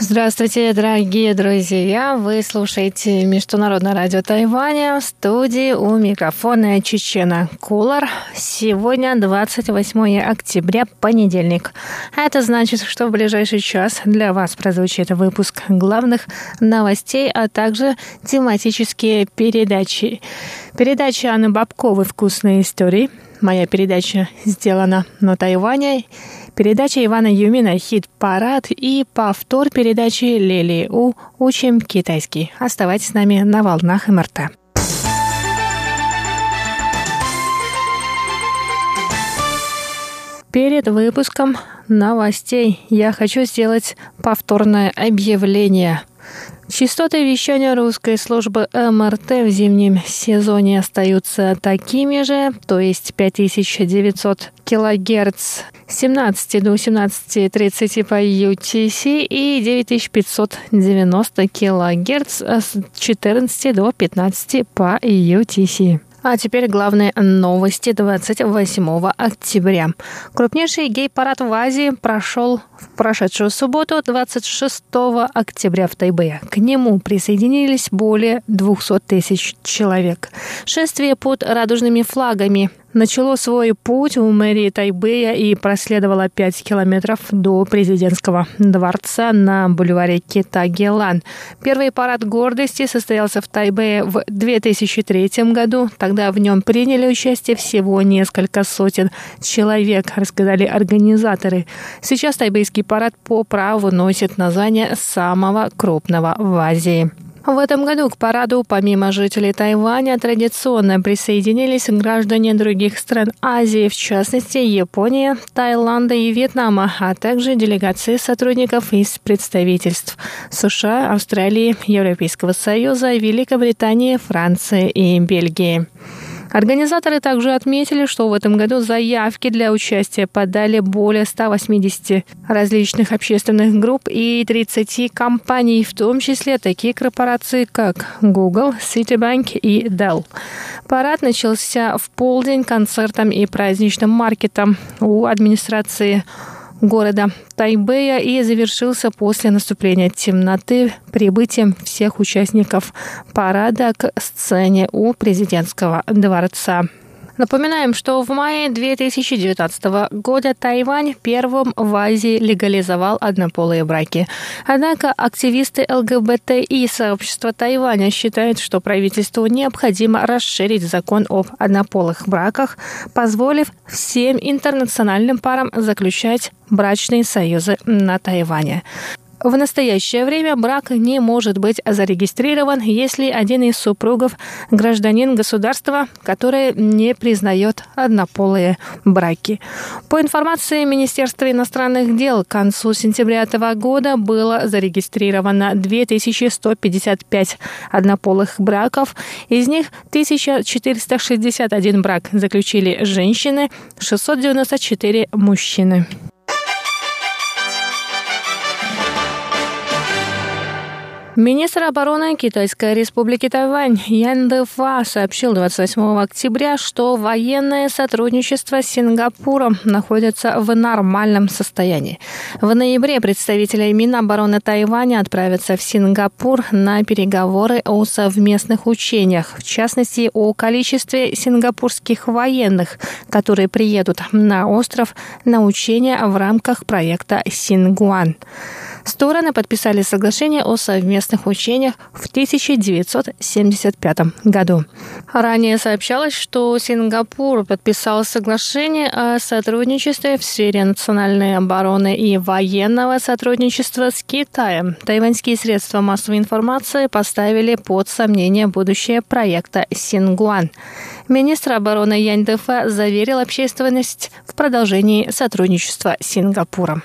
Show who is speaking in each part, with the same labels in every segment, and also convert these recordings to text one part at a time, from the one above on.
Speaker 1: Здравствуйте, дорогие друзья! Вы слушаете Международное радио Тайваня в студии у микрофона Чечена Кулар. Сегодня 28 октября, понедельник. Это значит, что в ближайший час для вас прозвучит выпуск главных новостей, а также тематические передачи. Передача Анны Бабковой «Вкусные истории», Моя передача сделана на Тайване. Передача Ивана Юмина «Хит-парад» и повтор передачи Лели У «Учим китайский». Оставайтесь с нами на волнах МРТ. Перед выпуском новостей я хочу сделать повторное объявление – Частоты вещания русской службы МРТ в зимнем сезоне остаются такими же, то есть 5900 килогерц с 17 до 18.30 по UTC и 9590 килогерц с 14 до 15 по UTC. А теперь главные новости 28 октября. Крупнейший гей-парад в Азии прошел в прошедшую субботу 26 октября в Тайбэе. К нему присоединились более 200 тысяч человек. Шествие под радужными флагами начало свой путь у мэрии Тайбэя и проследовало 5 километров до президентского дворца на бульваре Китагелан. Первый парад гордости состоялся в Тайбэе в 2003 году. Тогда в нем приняли участие всего несколько сотен человек, рассказали организаторы. Сейчас тайбэйский парад по праву носит название самого крупного в Азии. В этом году к параду, помимо жителей Тайваня, традиционно присоединились граждане других стран Азии, в частности Япония, Таиланда и Вьетнама, а также делегации сотрудников из представительств США, Австралии, Европейского Союза, Великобритании, Франции и Бельгии. Организаторы также отметили, что в этом году заявки для участия подали более 180 различных общественных групп и 30 компаний, в том числе такие корпорации, как Google, Citibank и Dell. Парад начался в полдень концертом и праздничным маркетом у администрации города Тайбэя и завершился после наступления темноты прибытием всех участников парада к сцене у президентского дворца. Напоминаем, что в мае 2019 года Тайвань первым в Азии легализовал однополые браки. Однако активисты ЛГБТ и сообщества Тайваня считают, что правительству необходимо расширить закон об однополых браках, позволив всем интернациональным парам заключать брачные союзы на Тайване. В настоящее время брак не может быть зарегистрирован, если один из супругов гражданин государства, которое не признает однополые браки. По информации Министерства иностранных дел, к концу сентября этого года было зарегистрировано 2155 однополых браков. Из них 1461 брак заключили женщины, 694 мужчины. Министр обороны Китайской республики Тайвань Ян Дэфа сообщил 28 октября, что военное сотрудничество с Сингапуром находится в нормальном состоянии. В ноябре представители Минобороны Тайваня отправятся в Сингапур на переговоры о совместных учениях, в частности, о количестве сингапурских военных, которые приедут на остров на учения в рамках проекта Сингуан. Стороны подписали соглашение о совместных учениях в 1975 году. Ранее сообщалось, что Сингапур подписал соглашение о сотрудничестве в сфере национальной обороны и военного сотрудничества с Китаем. Тайваньские средства массовой информации поставили под сомнение будущее проекта Сингуан. Министр обороны Янь Дэфа заверил общественность в продолжении сотрудничества с Сингапуром.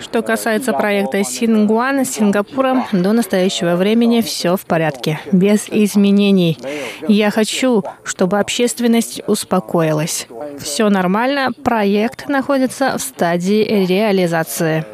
Speaker 1: Что касается проекта Сингуан с Сингапуром, до настоящего времени все в порядке, без изменений. Я хочу, чтобы общественность успокоилась. Все нормально, проект находится в стадии реализации.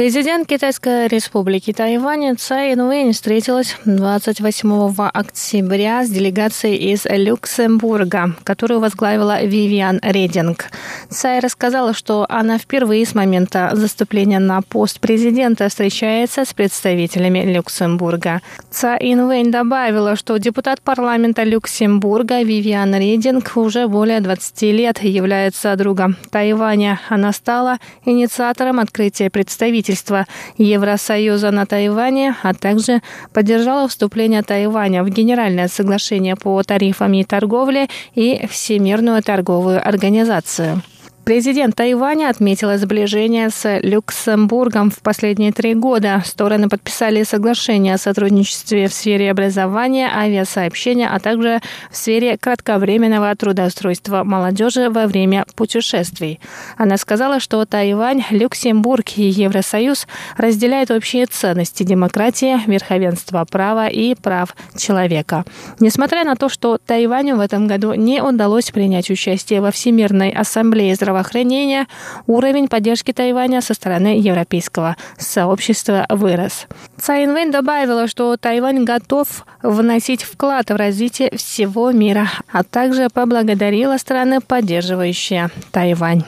Speaker 1: Президент Китайской республики Тайвань Цай Инуэнь встретилась 28 октября с делегацией из Люксембурга, которую возглавила Вивиан Рединг. Цай рассказала, что она впервые с момента заступления на пост президента встречается с представителями Люксембурга. Цай Инуэнь добавила, что депутат парламента Люксембурга Вивиан Рединг уже более 20 лет является другом Тайваня. Она стала инициатором открытия представительства правительства Евросоюза на Тайване, а также поддержала вступление Тайваня в Генеральное соглашение по тарифам и торговле и Всемирную торговую организацию. Президент Тайваня отметила сближение с Люксембургом в последние три года. Стороны подписали соглашение о сотрудничестве в сфере образования, авиасообщения, а также в сфере кратковременного трудоустройства молодежи во время путешествий. Она сказала, что Тайвань, Люксембург и Евросоюз разделяют общие ценности демократии, верховенства права и прав человека. Несмотря на то, что Тайваню в этом году не удалось принять участие во Всемирной ассамблее здравоохранения, здравоохранения, уровень поддержки Тайваня со стороны европейского сообщества вырос. Цай Инвэнь добавила, что Тайвань готов вносить вклад в развитие всего мира, а также поблагодарила страны, поддерживающие Тайвань.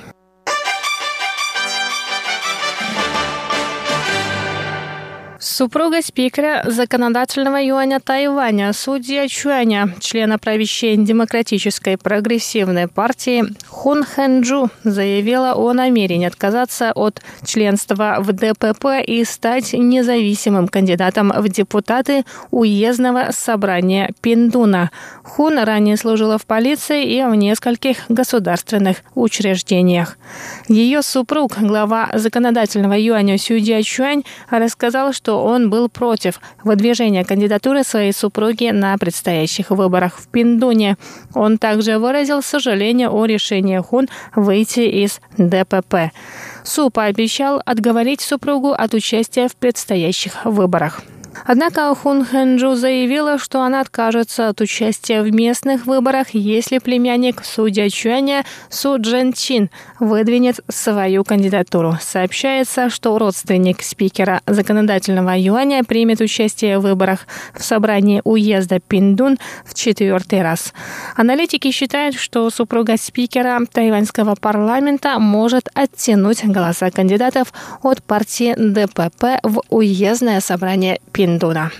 Speaker 1: Супруга спикера законодательного юаня Тайваня, судья Чуаня, члена правящей демократической прогрессивной партии Хун Хэнджу заявила о намерении отказаться от членства в ДПП и стать независимым кандидатом в депутаты уездного собрания Пиндуна. Хун ранее служила в полиции и в нескольких государственных учреждениях. Ее супруг, глава законодательного юаня Сюдия Чуань, рассказал, что он был против выдвижения кандидатуры своей супруги на предстоящих выборах в Пиндуне. Он также выразил сожаление о решении Хун выйти из ДПП. Су пообещал отговорить супругу от участия в предстоящих выборах. Однако Хун Хэнджу заявила, что она откажется от участия в местных выборах, если племянник судья Чуаня Су Джен Чин выдвинет свою кандидатуру. Сообщается, что родственник спикера законодательного юаня примет участие в выборах в собрании уезда Пиндун в четвертый раз. Аналитики считают, что супруга спикера тайваньского парламента может оттянуть голоса кандидатов от партии ДПП в уездное собрание Пиндуна.